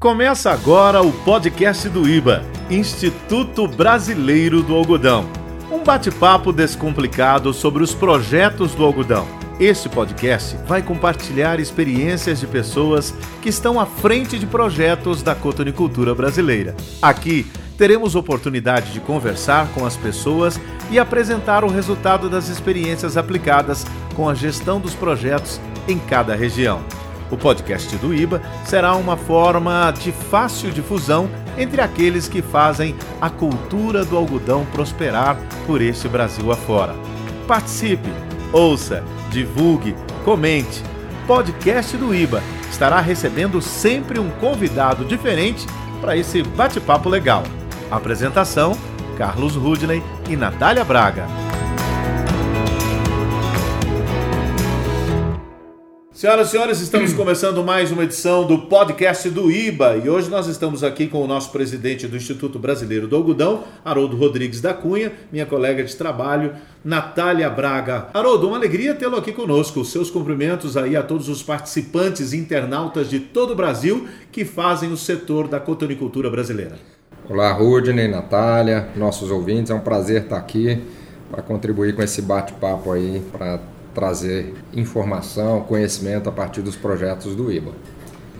Começa agora o podcast do IBA, Instituto Brasileiro do Algodão. Um bate-papo descomplicado sobre os projetos do algodão. Este podcast vai compartilhar experiências de pessoas que estão à frente de projetos da cotonicultura brasileira. Aqui teremos oportunidade de conversar com as pessoas e apresentar o resultado das experiências aplicadas com a gestão dos projetos em cada região. O podcast do IBA será uma forma de fácil difusão entre aqueles que fazem a cultura do algodão prosperar por este Brasil afora. Participe, ouça, divulgue, comente. Podcast do IBA estará recebendo sempre um convidado diferente para esse bate-papo legal. Apresentação: Carlos Rudney e Natália Braga. Senhoras e senhores, estamos começando mais uma edição do podcast do IBA e hoje nós estamos aqui com o nosso presidente do Instituto Brasileiro do Algodão, Haroldo Rodrigues da Cunha, minha colega de trabalho, Natália Braga. Haroldo, uma alegria tê-lo aqui conosco. Seus cumprimentos aí a todos os participantes internautas de todo o Brasil que fazem o setor da cotonicultura brasileira. Olá, Rudney, Natália, nossos ouvintes, é um prazer estar aqui para contribuir com esse bate-papo aí, para trazer informação, conhecimento a partir dos projetos do IBA.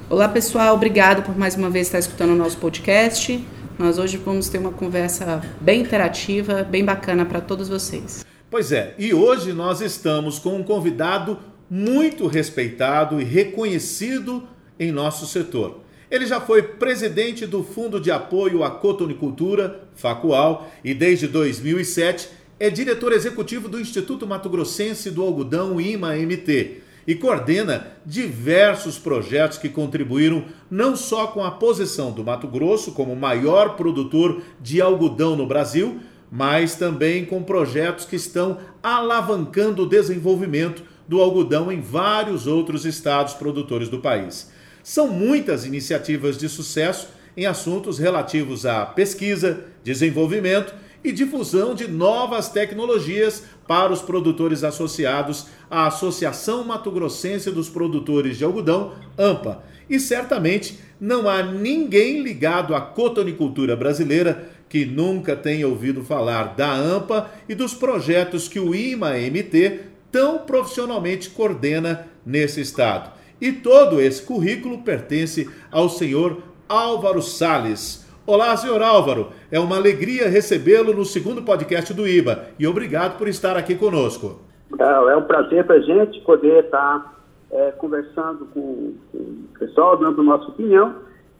Olá pessoal, obrigado por mais uma vez estar escutando o nosso podcast. Nós hoje vamos ter uma conversa bem interativa, bem bacana para todos vocês. Pois é, e hoje nós estamos com um convidado muito respeitado e reconhecido em nosso setor. Ele já foi presidente do Fundo de Apoio à Cotonicultura, FACUAL, e desde 2007 é diretor executivo do Instituto Mato Grossense do Algodão IMA-MT e coordena diversos projetos que contribuíram não só com a posição do Mato Grosso como maior produtor de algodão no Brasil, mas também com projetos que estão alavancando o desenvolvimento do algodão em vários outros estados produtores do país. São muitas iniciativas de sucesso em assuntos relativos à pesquisa, desenvolvimento e difusão de novas tecnologias para os produtores associados à Associação Mato Grossense dos Produtores de Algodão, AMPA. E certamente não há ninguém ligado à cotonicultura brasileira que nunca tenha ouvido falar da AMPA e dos projetos que o IMA-MT tão profissionalmente coordena nesse estado. E todo esse currículo pertence ao senhor Álvaro Sales Olá, senhor Álvaro. É uma alegria recebê-lo no segundo podcast do IBA e obrigado por estar aqui conosco. É, um prazer para a gente poder estar é, conversando com, com, o pessoal, dando nossa opinião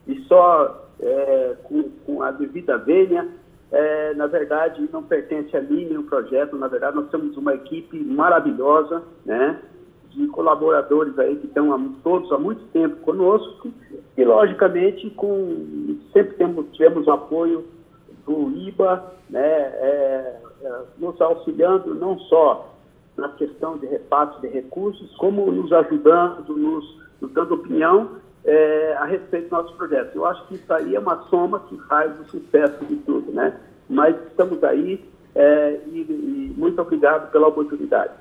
e só é, com, com, a devida vênia. É, na verdade, não pertence a mim nenhum projeto. Na verdade, nós temos uma equipe maravilhosa, né? De colaboradores aí que estão há, todos há muito tempo conosco e, logicamente, com, sempre temos, tivemos o apoio do IBA, né, é, é, nos auxiliando não só na questão de repasse de recursos, como nos ajudando, nos, nos dando opinião é, a respeito dos nossos projetos. Eu acho que isso aí é uma soma que faz o sucesso de tudo, né? Mas estamos aí é, e, e muito obrigado pela oportunidade.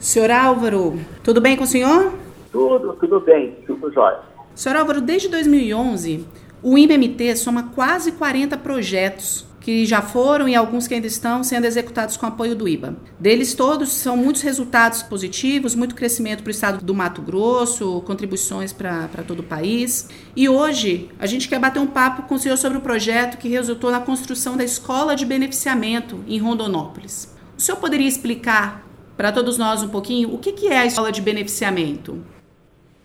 Senhor Álvaro, tudo bem com o senhor? Tudo, tudo bem, tudo jóia. Senhor Álvaro, desde 2011, o IMMT soma quase 40 projetos que já foram e alguns que ainda estão sendo executados com apoio do IBA. Deles todos são muitos resultados positivos, muito crescimento para o estado do Mato Grosso, contribuições para todo o país. E hoje a gente quer bater um papo com o senhor sobre o projeto que resultou na construção da escola de beneficiamento em Rondonópolis. O senhor poderia explicar para todos nós um pouquinho o que, que é a escola de beneficiamento?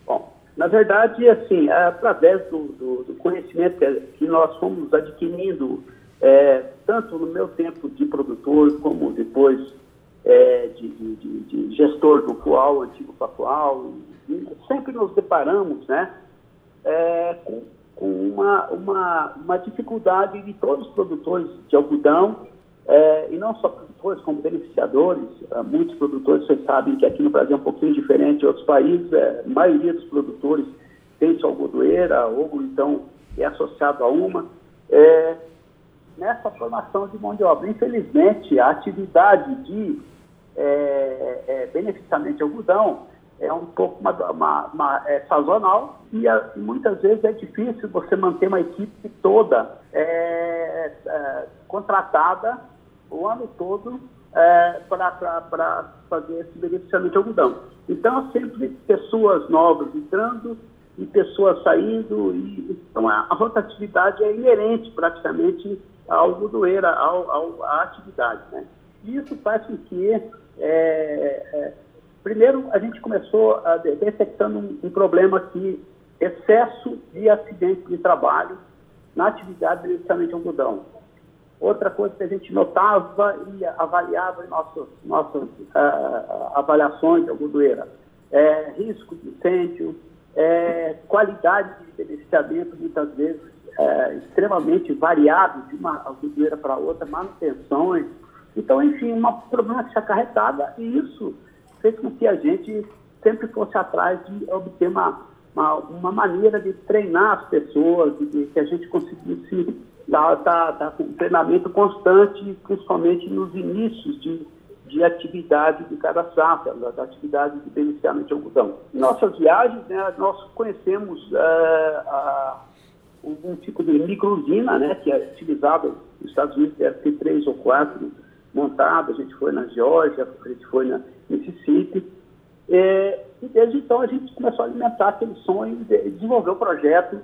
Bom, na verdade, assim, é através do, do, do conhecimento que nós fomos adquirindo, é, tanto no meu tempo de produtor, como depois é, de, de, de, gestor do qual, antigo Pacual, sempre nos deparamos né, é, com, com uma, uma, uma dificuldade de todos os produtores de algodão é, e não só produtores, como beneficiadores. É, muitos produtores, vocês sabem que aqui no Brasil é um pouquinho diferente de outros países. É, a maioria dos produtores tem sua algodoeira ou então é associado a uma. É, nessa formação de mão de obra, infelizmente, a atividade de é, é, beneficiamento de algodão é um pouco uma, uma, uma é sazonal e, a, muitas vezes é difícil você manter uma equipe toda é, é, contratada o ano todo é, para fazer esse beneficiamento de algodão. Então, sempre pessoas novas entrando e pessoas saindo, e, então a, a rotatividade é inerente praticamente à algodoeira, ao, ao, à atividade. Né? E isso faz com que, é, é, primeiro, a gente começou a, detectando um, um problema aqui, excesso de acidentes de trabalho na atividade de beneficiamento de algodão. Outra coisa que a gente notava e avaliava em nossas, nossas uh, avaliações de algodoeira, é, risco de incêndio, é, qualidade de beneficiamento, muitas vezes é, extremamente variável de uma algodoeira para outra, manutenções. Então, enfim, uma problemática acarretada e isso fez com que a gente sempre fosse atrás de obter uma, uma, uma maneira de treinar as pessoas, de que a gente conseguisse está tá, tá com treinamento constante, principalmente nos inícios de, de atividade de cada safra, da, da atividade de beneficiamento de algodão. Em nossas viagens, né, nós conhecemos uh, uh, um tipo de microusina, né, que é utilizada nos Estados Unidos, deve ter três ou quatro montadas, a gente foi na Geórgia, a gente foi na Mississippi, e, e desde então a gente começou a alimentar aquele sonho de desenvolver o projeto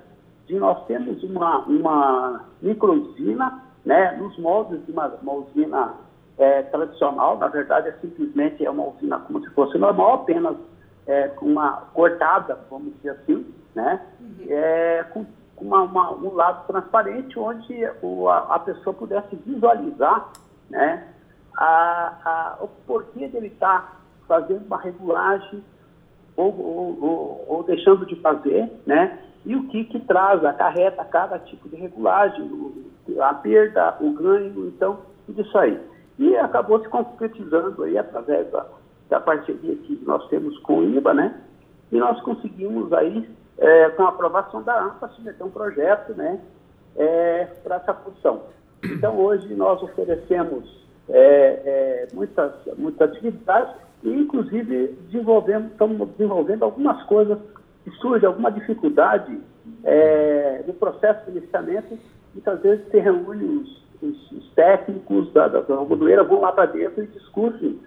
de nós temos uma, uma microusina, né, nos moldes de uma, uma usina é, tradicional, na verdade é simplesmente é uma usina como se fosse normal, apenas é, com uma cortada, vamos dizer assim, né, uhum. é, com, uma, uma, um lado transparente onde o, a, a, pessoa pudesse visualizar né, a, a, o porquê dele estar tá fazendo uma regulagem ou, ou, ou, ou deixando de fazer, né, e o que, que traz, acarreta cada tipo de regulagem, a perda, o ganho, então, tudo isso aí. E acabou se concretizando aí através da, da parceria que nós temos com o IBA, né? E nós conseguimos aí, é, com a aprovação da AMPA, submeter um projeto, né? É, para essa função. Então, hoje nós oferecemos é, é muitas, muitas atividades e, inclusive, desenvolvemos, estamos desenvolvendo algumas coisas se surge alguma dificuldade é, no processo de licenciamento, muitas vezes se reúne os, os, os técnicos da, da, vão lá para dentro e discutem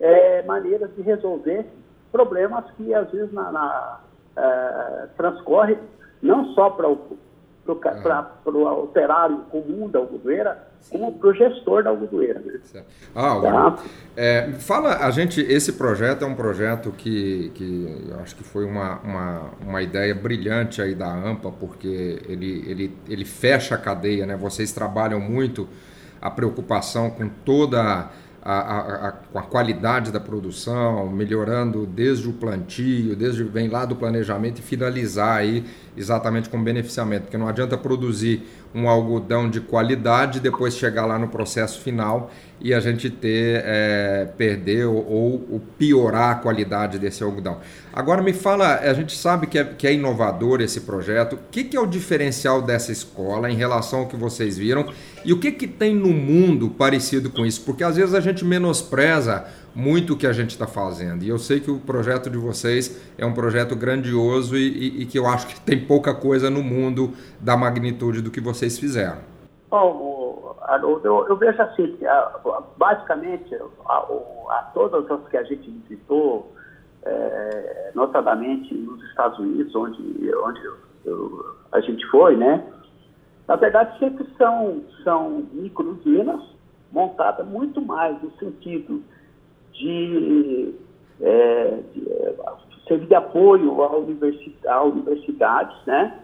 é, maneiras de resolver problemas que às vezes na, na é, transcorre não só para o para o operário comum da algodoeira, como para o gestor da algodoeira. Né? Ah, tá? é, fala, a gente, esse projeto é um projeto que, que eu acho que foi uma, uma, uma ideia brilhante aí da AMPA, porque ele, ele, ele fecha a cadeia, né? Vocês trabalham muito a preocupação com toda a, a, a, com a qualidade da produção, melhorando desde o plantio, desde vem lá do planejamento e finalizar aí exatamente com beneficiamento, porque não adianta produzir um algodão de qualidade depois chegar lá no processo final e a gente ter é, perder ou, ou, piorar a qualidade desse algodão. Agora me fala, a gente sabe que é, que é inovador esse projeto. O que, que, é o diferencial dessa escola em relação ao que vocês viram e o que, que tem no mundo parecido com isso? Porque às vezes a gente menospreza muito o que a gente está fazendo. E eu sei que o projeto de vocês é um projeto grandioso e, e, e que eu acho que tem pouca coisa no mundo da magnitude do que vocês fizeram. Bom, eu, eu, vejo assim, basicamente, a, a, todas as que a gente visitou, é, notadamente nos Estados Unidos, onde, onde eu, a gente foi, né? Na verdade, sempre são, são micro-usinas montadas muito mais no sentido de, é, de é, servir de apoio à universidade, universidades, né?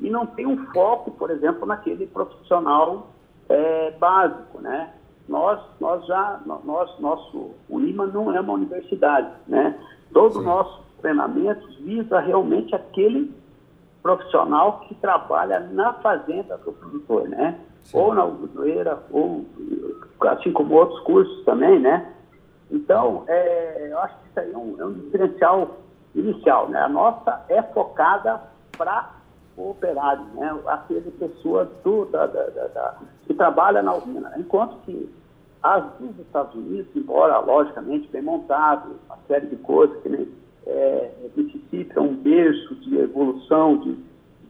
E não tem um foco, por exemplo, naquele profissional é, básico, né? Nós, nós já, nós, nosso, o IMA não é uma universidade, né? Todo o nosso treinamento visa realmente aquele profissional que trabalha na fazenda do produtor, né? Sim. Ou na algodoeira, ou assim como outros cursos também, né? Então, é, eu acho que isso aí é um, é um diferencial inicial. Né? A nossa é focada para o operário, né? aquele pessoa do, da, da, da, que trabalha na usina. Enquanto que as dos Estados Unidos, embora logicamente bem montado, uma série de coisas que nem é, é um berço de evolução de,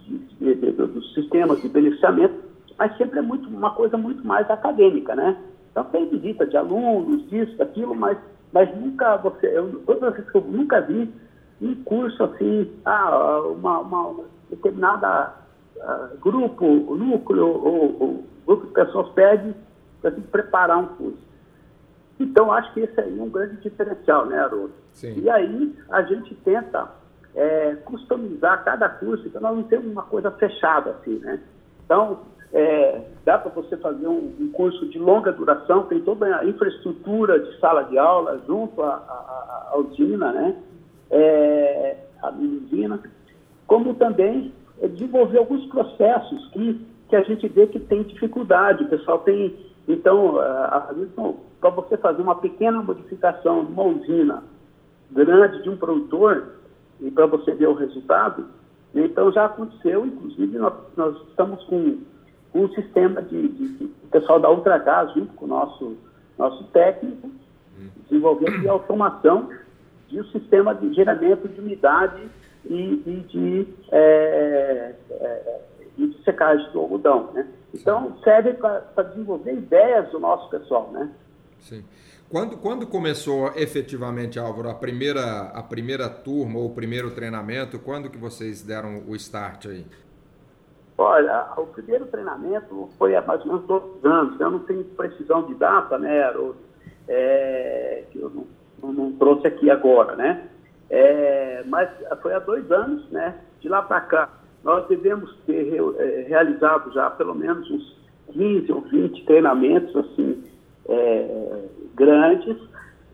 de, de, de, dos sistemas de beneficiamento, mas sempre é muito, uma coisa muito mais acadêmica, né? Então tem visita de alunos, disso, daquilo, mas, mas nunca você, eu, todas as vezes que eu nunca vi um curso assim, ah, uma, uma determinada uh, grupo, núcleo ou, ou, grupo de pessoas pede para se preparar um curso. Então, acho que esse aí é um grande diferencial, né, Haroldo? E aí, a gente tenta é, customizar cada curso, então nós não temos uma coisa fechada assim, né? Então, é, dá para você fazer um, um, curso de longa duração, tem toda a infraestrutura de sala de aula junto à, usina, né? É, a usina, como também é, desenvolver alguns processos que, que a gente vê que tem dificuldade, o pessoal tem, então, para você fazer uma pequena modificação numa usina grande de um produtor, e para você ver o resultado, então já aconteceu, inclusive nós, nós estamos com um sistema de, de, de pessoal da Ultragás, junto com o nosso, nosso técnico, desenvolvendo de automação de um sistema de geramento de umidade e, e de, é, é, e de secagem do algodão. Né? Então, serve para desenvolver ideias do nosso pessoal. Né? Sim. Quando, quando começou efetivamente, Álvaro, a primeira, a primeira turma ou o primeiro treinamento, quando que vocês deram o start aí? Olha, o primeiro treinamento foi há mais ou menos dois anos. Eu não tenho precisão de data, né, é, que eu não, não, trouxe aqui agora, né? É, mas foi há dois anos, né? De lá para cá, nós devemos ter é, realizado já pelo menos uns 15 ou 20 treinamentos, assim, é, grandes,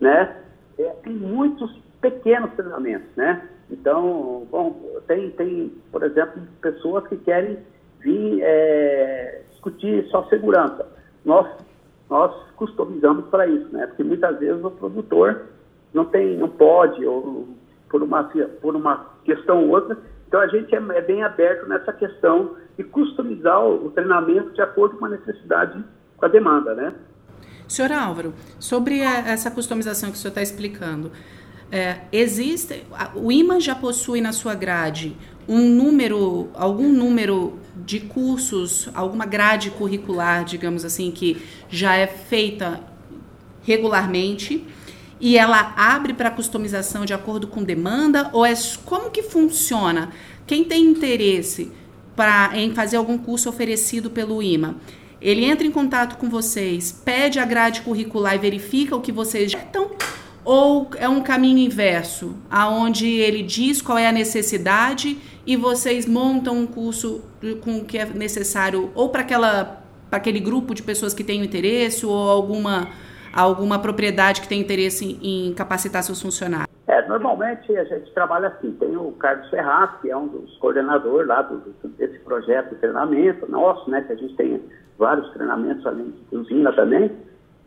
né? É, tem muitos pequenos treinamentos, né? Então, bom, tem, tem, por exemplo, pessoas que querem vir é, discutir só segurança. Nós, nós customizamos para isso, né? Porque muitas vezes o produtor não tem, não pode, ou por uma, por uma questão ou outra. Então a gente é, é bem aberto nessa questão de customizar o, o treinamento de acordo com a necessidade, com a demanda, né? Senhor Álvaro, sobre essa customização que o senhor está explicando, é, existe, o IMA já possui na sua grade um número, algum número de cursos, alguma grade curricular, digamos assim, que já é feita regularmente e ela abre para customização de acordo com demanda ou é como que funciona? Quem tem interesse para em fazer algum curso oferecido pelo IMA, ele entra em contato com vocês, pede a grade curricular e verifica o que vocês já estão ou é um caminho inverso, aonde ele diz qual é a necessidade e vocês montam um curso com o que é necessário ou para aquela para aquele grupo de pessoas que têm interesse ou alguma alguma propriedade que tem interesse em capacitar seus funcionários? É, normalmente a gente trabalha assim, tem o Carlos Ferraz, que é um dos coordenadores lá do, desse projeto de treinamento nosso, né, que a gente tem vários treinamentos além de usina também,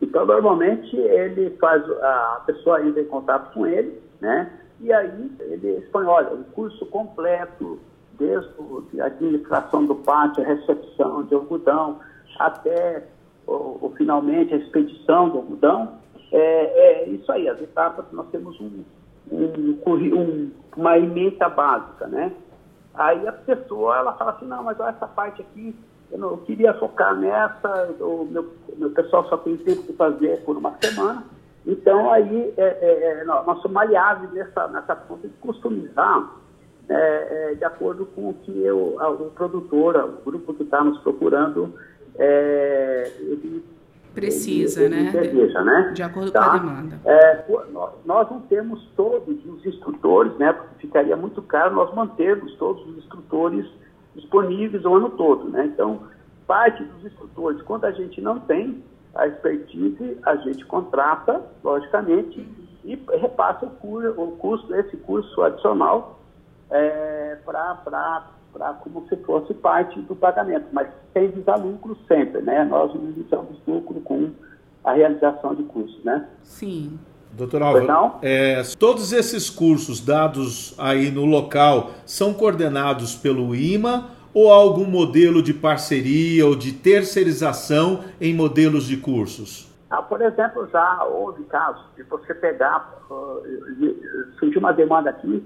então, normalmente, ele faz, a pessoa entra em contato com ele, né? E aí ele expõe, olha, o curso completo, desde a administração do pátio, a recepção de algodão, até ou, finalmente a expedição do algodão. É, é, isso aí, as etapas, nós temos um, um, um, uma emenda básica, né? Aí a pessoa, ela fala assim, não, mas olha essa parte aqui, eu, não, eu queria focar nessa, o meu, meu pessoal só tem tempo de fazer por uma semana. Então, aí, é, é, é nós somos maleáveis nessa, nessa ponta de customizar é, é, de acordo com o que eu, a, o produtor, o grupo que está nos procurando, é, ele precisa, ele, né? Deseja, né? De acordo tá? com a demanda. É, nós não temos todos os instrutores, né? Porque ficaria muito caro nós mantermos todos os instrutores disponíveis o ano todo, né? Então, parte dos instrutores, quando a gente não tem a expertise, a gente contrata, logicamente, e repassa o, curso, o custo desse curso adicional é, para como se fosse parte do pagamento, mas sem visar lucro sempre, né? Nós não lucro com a realização de cursos, né? Sim. Doutor Álvaro, é, todos esses cursos dados aí no local são coordenados pelo IMA ou algum modelo de parceria ou de terceirização em modelos de cursos? Ah, por exemplo, já houve casos de você pegar, uh, surgiu uma demanda aqui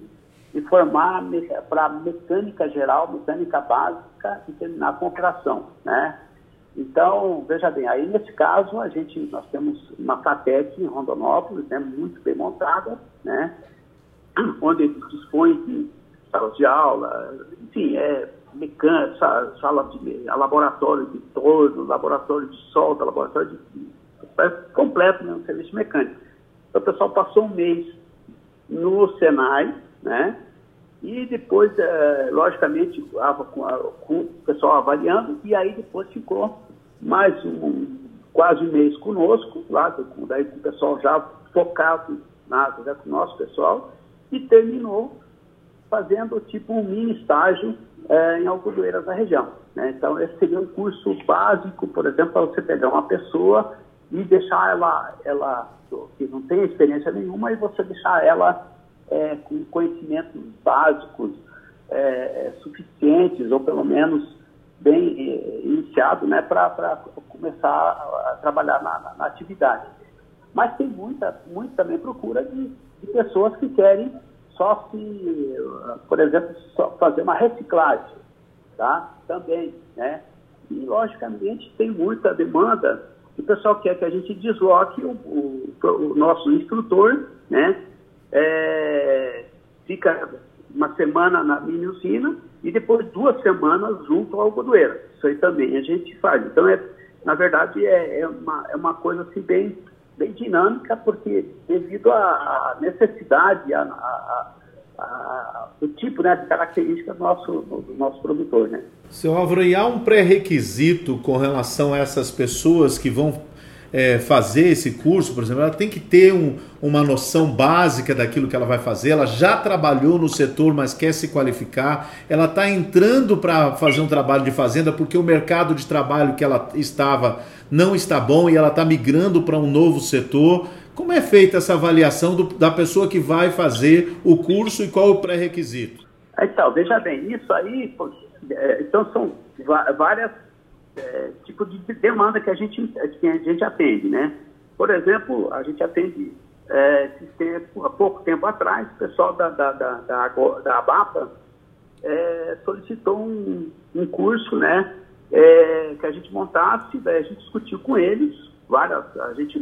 e formar para mecânica geral, mecânica básica e terminar com operação, né? Então, veja bem, aí nesse caso a gente, nós temos uma FATEC em Rondonópolis, né, muito bem montada, né, onde dispõe de salas de aula, enfim, é mecânica, sala de laboratório de torno, laboratório de solda, laboratório de é completo, né, um serviço mecânico. Então, o pessoal passou um mês no Senai, né, e depois, é, logicamente, com, a, com, o pessoal avaliando, e aí depois ficou mais um, quase um mês conosco, lá, com, daí com o pessoal já focado na, já com o nosso pessoal, e terminou fazendo tipo um mini estágio é, em algodoeiras da região. Né? Então, esse seria um curso básico, por exemplo, para você pegar uma pessoa e deixar ela, ela que não tem experiência nenhuma, e você deixar ela é, com conhecimentos básicos é, é suficientes, ou pelo menos bem é, iniciado, né, para começar a, trabalhar na, na, na, atividade. Mas tem muita, muita também procura de, de pessoas que querem só se, por exemplo, só fazer uma reciclagem, tá? Também, né? E, logicamente, tem muita demanda o pessoal quer que a gente desloque o, o, o nosso instrutor, né? É, fica uma semana na mini usina e depois duas semanas junto ao algodoeiro. Isso aí também a gente faz. Então, é, na verdade, é, é, uma, é uma coisa assim bem, bem dinâmica, porque devido à necessidade, a, a, a, o tipo né, de característica do nosso, do nosso produtor. Né? Seu Álvaro, e há um pré-requisito com relação a essas pessoas que vão é, fazer esse curso, por exemplo, ela tem que ter um, uma noção básica daquilo que ela vai fazer. Ela já trabalhou no setor, mas quer se qualificar. Ela está entrando para fazer um trabalho de fazenda porque o mercado de trabalho que ela estava não está bom e ela está migrando para um novo setor. Como é feita essa avaliação do, da pessoa que vai fazer o curso e qual o pré-requisito? Então, veja bem, isso aí é, então, são várias é, tipos de demanda que a, gente, que a gente atende, né? Por exemplo, a gente atende é, tempo, há pouco tempo atrás, o pessoal da, da, da, da, da ABAPA é, solicitou um, um, curso, né? É, que a gente montasse, daí a gente discutiu com eles, várias, a gente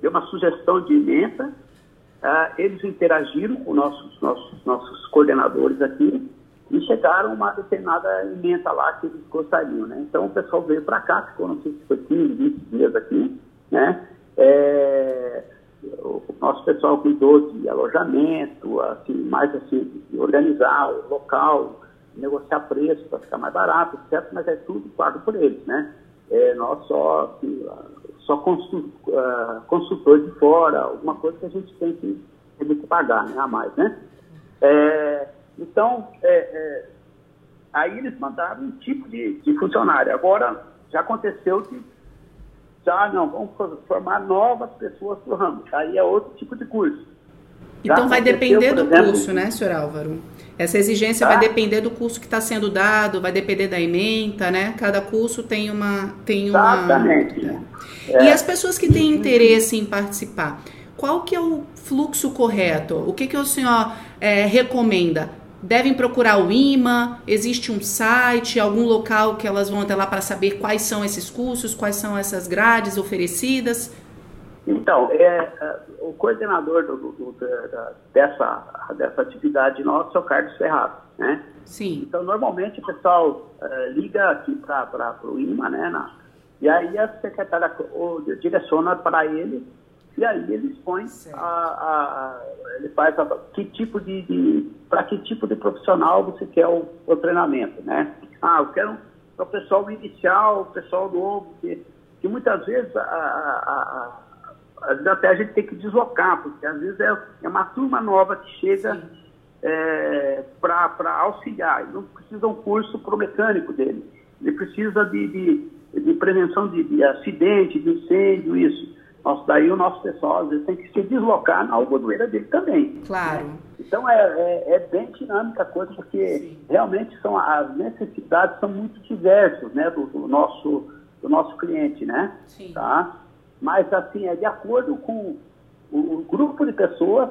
deu uma sugestão de emenda, uh, eles interagiram com nossos, nossos, nossos coordenadores aqui, e chegaram a uma determinada emenda lá que eles gostariam, né? Então o pessoal veio para cá, ficou, não sei se foi 15, 20 dias aqui, né? É, o nosso pessoal cuidou de alojamento, assim, mais assim, organizar o local, negociar preço para ficar mais barato, etc., mas é tudo pago por eles, né? É, nós só, assim, só uh, consultor de fora, alguma coisa que a gente tem que, tem que pagar né, a mais, né? É, então, é, é, aí eles mandaram um tipo de, de, funcionário. Agora, já aconteceu que já não, vamos formar novas pessoas para o ramo. Aí é outro tipo de curso. Já então vai depender do exemplo, curso, né, senhor Álvaro? Essa exigência tá? vai depender do curso que está sendo dado, vai depender da ementa, né? Cada curso tem uma. Tem Exatamente. Uma... É. E as pessoas que têm interesse em participar, qual que é o fluxo correto? O que, que o senhor é, recomenda? Devem procurar o IMA? Existe um site, algum local que elas vão até lá para saber quais são esses cursos, quais são essas grades oferecidas? Então, é, é o coordenador do, do, da, dessa, dessa atividade nossa é o Carlos Ferrado, né? Sim. Então, normalmente o pessoal uh, liga aqui para o IMA, né? Na, e aí a secretária direciona para ele e aí ele expõe a, a, ele faz a, que tipo de, de para que tipo de profissional você quer o, o treinamento, né? Ah, eu quero para o pessoal inicial, o pessoal novo, que, que muitas vezes a, até a gente tem que deslocar, porque às vezes é, é uma turma nova que chega é, para auxiliar. Ele não precisa um curso para o mecânico dele. Ele precisa de, de, de prevenção de, de acidente, de incêndio, isso. Nossa, daí o nosso pessoal às vezes tem que se deslocar na algodoeira dele também. Claro. Né? Então é, é, é, bem dinâmica a coisa, porque Sim. realmente são as necessidades são muito diversas né, do, do, nosso, do nosso cliente, né? Sim. Tá? mas assim, é de acordo com o grupo de pessoas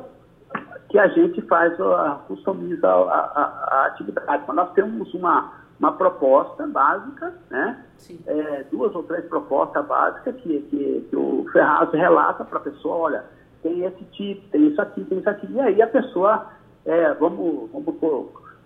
que a gente faz, a, customiza a, a, a atividade. Mas nós temos uma, uma proposta básica, né? É, duas ou três propostas básicas que, que, que o Ferraz relata para a pessoa, olha, tem esse tipo, tem isso aqui, tem isso aqui. E aí a pessoa, é, vamos, vamos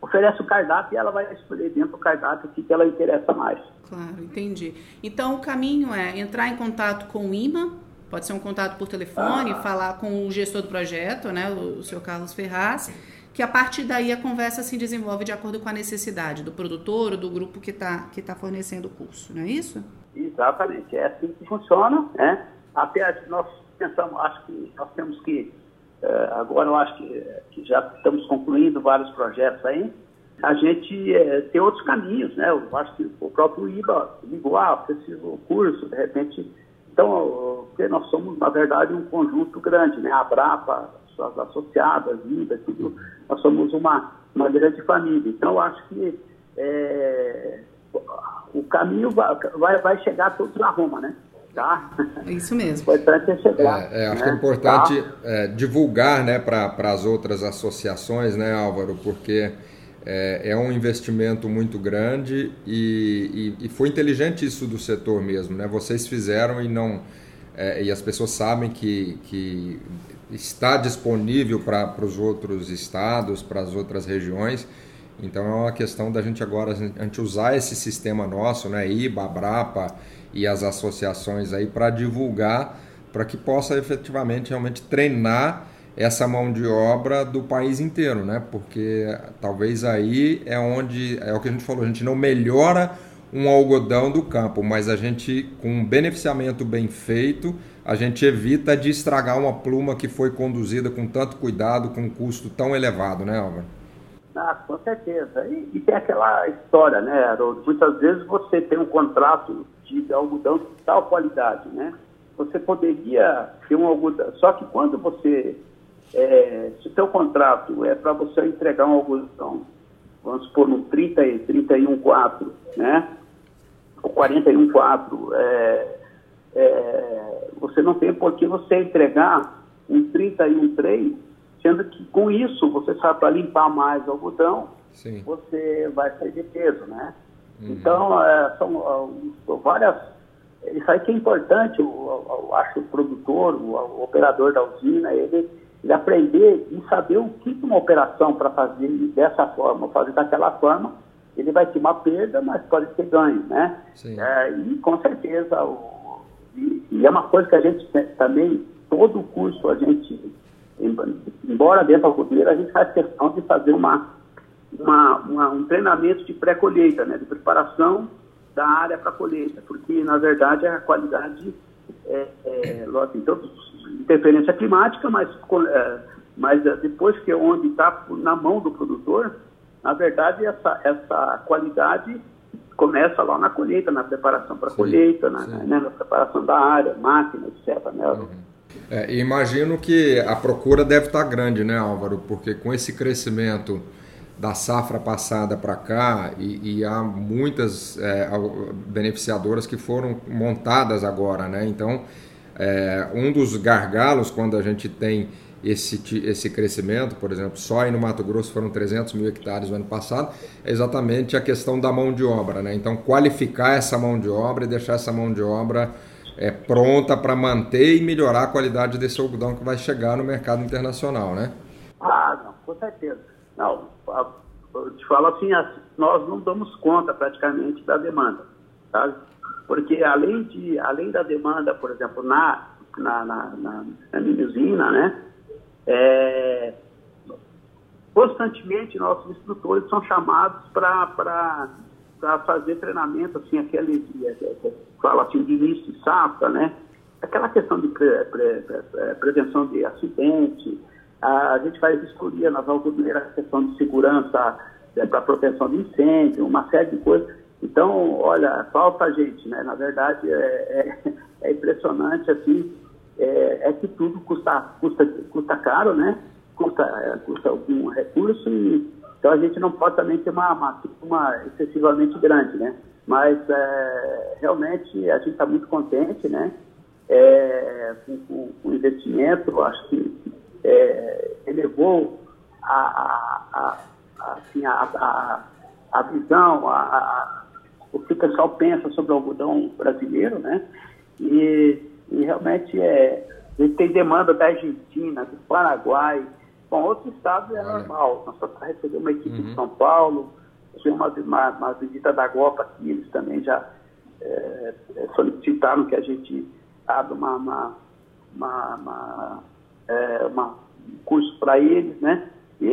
oferece o cardápio e ela vai escolher dentro do cardápio o que ela interessa mais. Claro, entendi. Então o caminho é entrar em contato com o IMA, pode ser um contato por telefone, ah. falar com o gestor do projeto, né, o, o senhor Carlos Ferraz, que a partir daí a conversa se desenvolve de acordo com a necessidade do produtor ou do grupo que está que tá fornecendo o curso, não é isso? Exatamente, é assim que funciona, né? Até nós pensamos, acho que nós temos que é, agora eu acho que, que, já estamos concluindo vários projetos aí, a gente é, tem outros caminhos, né? Eu acho que o próprio IBA ligou, ah, preciso o curso, de repente. Então, porque nós somos, na verdade, um conjunto grande, né? A Brapa, suas associadas, IBA, tudo, nós somos uma, uma grande família. Então, eu acho que é, o caminho vai, vai, vai chegar todos na Roma, né? Tá? Isso mesmo. importante é chegar. É, é, acho né? que é né? importante tá? é, divulgar né, para as outras associações, né, Álvaro, porque é, é um investimento muito grande e, e, e, foi inteligente isso do setor mesmo. Né? Vocês fizeram e não. É, e as pessoas sabem que, que está disponível para os outros estados, para as outras regiões. Então é uma questão da gente agora a gente usar esse sistema nosso, né, IBA, Abrapa, e as associações aí para divulgar, para que possa efetivamente realmente treinar essa mão de obra do país inteiro, né? Porque talvez aí é onde é o que a gente falou, a gente não melhora um algodão do campo, mas a gente com um beneficiamento bem feito, a gente evita de estragar uma pluma que foi conduzida com tanto cuidado, com um custo tão elevado, né, Álvaro? Ah, com certeza. E, e, tem aquela história, né, Haroldo? Muitas vezes você tem um contrato de algodão de tal qualidade, né? Você poderia ter um algodão. Só que quando você. É, se o seu contrato é para você entregar um algodão, vamos supor, no 30, 31,4, né? Ou 41,4, é, é, você não tem por que você entregar um 31,3, sendo que com isso você sabe para limpar mais o algodão, Sim. você vai sair de peso, né? Uhum. Então, é, são uh, várias. Isso aí que é importante, eu, eu, eu acho o produtor, o, o, operador da usina, ele, ele aprender e saber o que uma operação para fazer dessa forma, fazer daquela forma, ele vai ter uma perda, mas pode ter ganho, né? É, e com certeza, o, e, é uma coisa que a gente também, todo o curso a gente, embora dentro da cultura, a gente faz questão de fazer uma uma, uma, um treinamento de pré-colheita, né, de preparação da área para colheita, porque na verdade a qualidade é, é então, interferência climática, mas, é, mas depois que é onde está na mão do produtor, na verdade essa, essa qualidade começa lá na colheita, na preparação para a colheita, na, né, na, preparação da área, máquina, etc. Né? Uhum. É, imagino que a procura deve estar tá grande, né, Álvaro? Porque com esse crescimento da safra passada para cá e, e, há muitas é, beneficiadoras que foram montadas agora, né? Então, é, um dos gargalos quando a gente tem esse, esse crescimento, por exemplo, só aí no Mato Grosso foram 300 mil hectares no ano passado, é exatamente a questão da mão de obra, né? Então, qualificar essa mão de obra e deixar essa mão de obra é, pronta para manter e melhorar a qualidade desse algodão que vai chegar no mercado internacional, né? Ah, não, com certeza. Não, eu te falo assim, nós não damos conta praticamente da demanda, sabe? Porque além, de, além da demanda, por exemplo, na, na, na, na, na né? É, constantemente nossos instrutores são chamados para fazer treinamento, assim, aquele, fala assim, de início de safra, né? Aquela questão de pre, pre, pre, prevenção de acidente, a gente faz vistoria nas algodoneiras, questão de segurança é, para proteção de incêndio, uma série de coisas. Então, olha, falta gente, né? Na verdade, é, é, é impressionante, assim, é, é, que tudo custa, custa, custa caro, né? Custa, é, custa algum recurso e então a gente não pode também ter uma, uma, uma excessivamente grande, né? Mas é, realmente a gente está muito contente, né? é, com, com, investimento, acho que é, elevou a, a, a, assim, a, a, visão, a, o que o pessoal pensa sobre o algodão brasileiro, né? E, e realmente é, ele tem demanda da Argentina, do Paraguai, Bom, outros estados é normal. Nós só recebemos uma equipe uhum. de São Paulo, tivemos uma, uma, visita da Gopa aqui, eles também já é, é solicitaram que a gente abra uma, uma, uma, uma, é, uma um curso para eles, né? E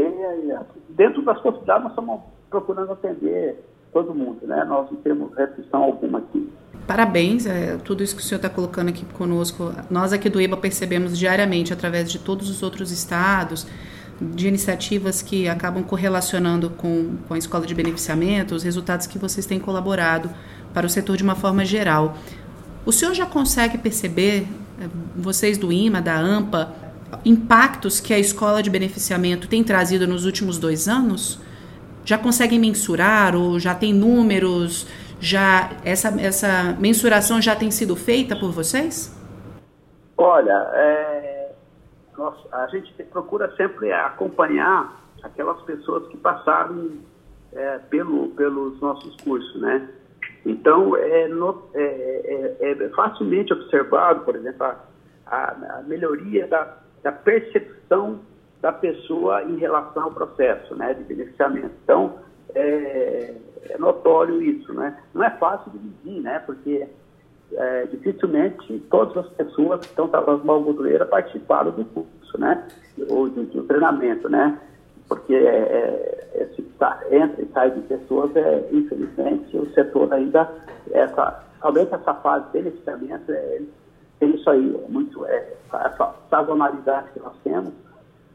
dentro das possibilidades nós estamos procurando atender todo mundo, né? Nós não temos restrição alguma aqui. Parabéns, é, tudo isso que o senhor está colocando aqui conosco. Nós aqui do IBA percebemos diariamente, através de todos os outros estados, de iniciativas que acabam correlacionando com, com a escola de beneficiamento, os resultados que vocês têm colaborado para o setor de uma forma geral. O senhor já consegue perceber, é, vocês do IMA, da AMPA, impactos que a escola de beneficiamento tem trazido nos últimos dois anos? Já conseguem mensurar ou já tem números? Já essa, essa mensuração já tem sido feita por vocês? Olha, é, nós, a gente procura sempre acompanhar aquelas pessoas que passaram é, pelo, pelos nossos cursos, né? Então, é, no, é, é, é facilmente observado, por exemplo, a, a, melhoria da, da, percepção da pessoa em relação ao processo né, de beneficiamento. Então, é, é notório isso, né? Não é fácil de medir, né? Porque é, dificilmente todas as pessoas que estão trabalhando na algodoeira participaram do curso, né? Ou do, do treinamento, né? Porque é, é, esse entra e sai de pessoas, é, infelizmente, o setor ainda, essa, talvez essa fase de beneficiamento, é, tem isso aí, é muito, é, essa sazonalidade que nós temos,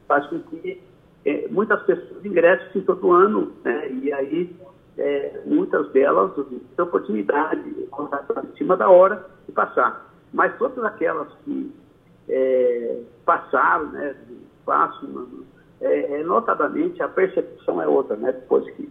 faz com que é, muitas pessoas ingressem todo ano, né? E aí é, muitas delas têm oportunidade de em cima da hora e passar. Mas todas aquelas que é, passaram, né, passam, é, é, notadamente a percepção é outra, né, que,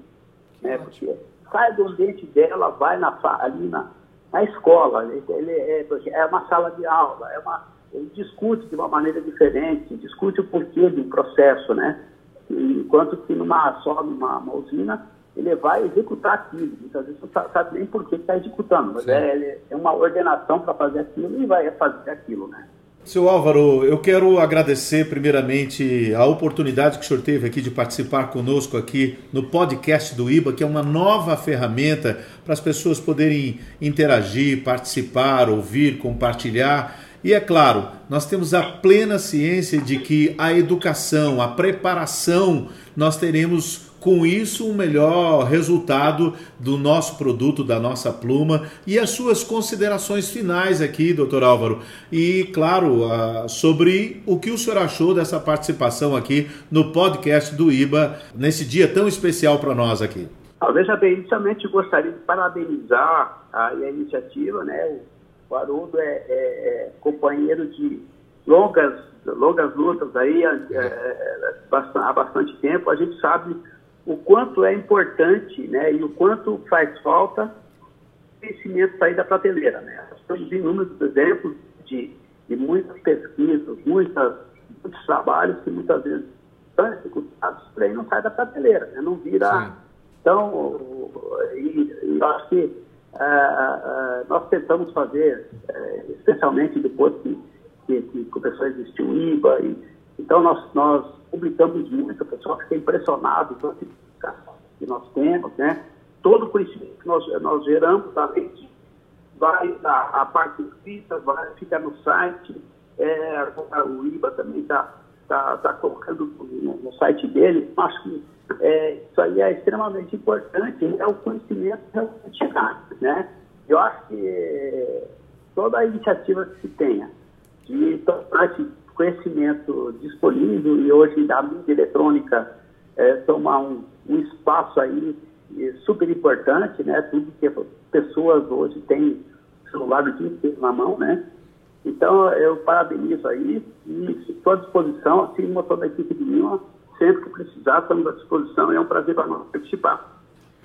né, porque sai do ambiente dela, vai na, ali na, na escola, ele é, é uma sala de aula, é uma, ele discute de uma maneira diferente, discute o porquê do processo, né, enquanto que numa, só numa usina ele vai executar aquilo. Muitas vezes não sabe nem por que está executando, mas é, é, uma ordenação para fazer aquilo e vai fazer aquilo, né? Seu Álvaro, eu quero agradecer primeiramente a oportunidade que o senhor teve aqui de participar conosco aqui no podcast do IBA, que é uma nova ferramenta para as pessoas poderem interagir, participar, ouvir, compartilhar. E é claro, nós temos a plena ciência de que a educação, a preparação, nós teremos com isso um melhor resultado do nosso produto, da nossa pluma e as suas considerações finais aqui, doutor Álvaro. E, claro, sobre o que o senhor achou dessa participação aqui no podcast do IBA, nesse dia tão especial para nós aqui. Ah, veja bem, inicialmente gostaria de parabenizar a, a iniciativa, né? O Haroldo é, é, é companheiro de longas, longas lutas aí é, é, é há bastante tempo. A gente sabe o quanto é importante né, e o quanto faz falta conhecimento sair da prateleira. Né? Temos inúmeros exemplos de, de muitas pesquisas, muitas, muitos trabalhos que muitas vezes estão executados para não sai da prateleira, né? não vira. Sim. Então, e, e eu acho que uh, uh, nós tentamos fazer, uh, especialmente depois que, que, que começou a existir o IBA, e, então nós, nós publicamos muito, o pessoal fica impressionado com a que nós temos, né? Todo o conhecimento que nós, nós geramos, além de vai a, a parte escrita, vai ficar no site, é, o IBA também está tá, tá colocando no, no, site dele, acho que é, isso aí é extremamente importante, é o conhecimento realmente chegar, né? Eu acho que toda a iniciativa que se tenha de tornar conhecimento disponível e hoje da mídia eletrônica é, tomar um, um, espaço aí super importante, né? Tudo que pessoas hoje têm celular o dia inteiro na mão, né? Então, eu parabenizo aí e estou à disposição, assim como toda a equipe de Lima, sempre que precisar, estamos à disposição é um prazer para nós participar.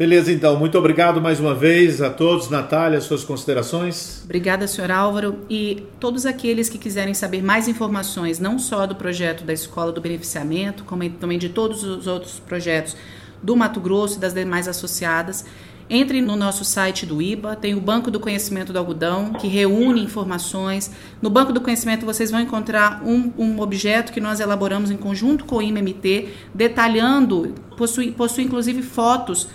Beleza, então. Muito obrigado mais uma vez a todos. Natália, suas considerações? Obrigada, senhor Álvaro. E todos aqueles que quiserem saber mais informações, não só do projeto da Escola do Beneficiamento, como também de todos os outros projetos do Mato Grosso e das demais associadas, entre no nosso site do IBA, tem o Banco do Conhecimento do Algodão, que reúne informações. No Banco do Conhecimento vocês vão encontrar um, um objeto que nós elaboramos em conjunto com o IMMT, detalhando, possui, possui inclusive fotos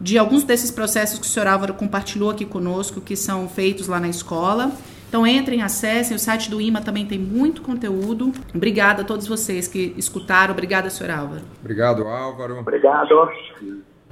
de alguns desses processos que o senhor Álvaro compartilhou aqui conosco, que são feitos lá na escola. Então entrem, acessem, o site do IMA também tem muito conteúdo. Obrigada a todos vocês que escutaram. Obrigada, senhor Álvaro. Obrigado, Álvaro. Obrigado.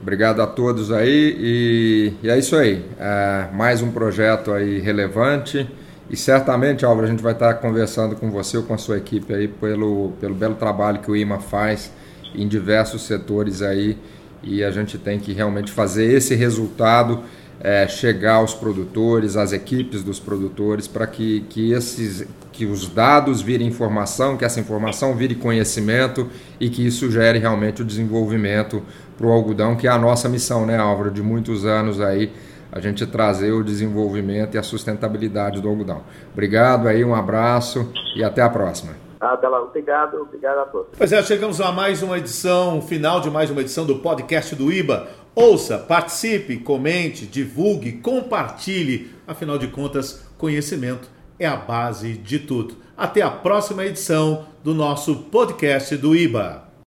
Obrigado a todos aí e, e é isso aí. É, mais um projeto aí relevante e certamente, Álvaro, a gente vai estar conversando com você ou com a sua equipe aí pelo, pelo belo trabalho que o IMA faz em diversos setores aí e a gente tem que realmente fazer esse resultado é, chegar aos produtores, às equipes dos produtores, para que, que, esses, que os dados virem informação, que essa informação vire conhecimento e que isso gere realmente o desenvolvimento para o algodão, que é a nossa missão, né, Álvaro, de muitos anos aí, a gente trazer o desenvolvimento e a sustentabilidade do algodão. Obrigado aí, um abraço e até a próxima. Até lá, obrigado, obrigado a todos. Pois é, chegamos a mais uma edição, final de mais uma edição do podcast do IBA. Ouça, participe, comente, divulgue, compartilhe. Afinal de contas, conhecimento é a base de tudo. Até a próxima edição do nosso podcast do IBA.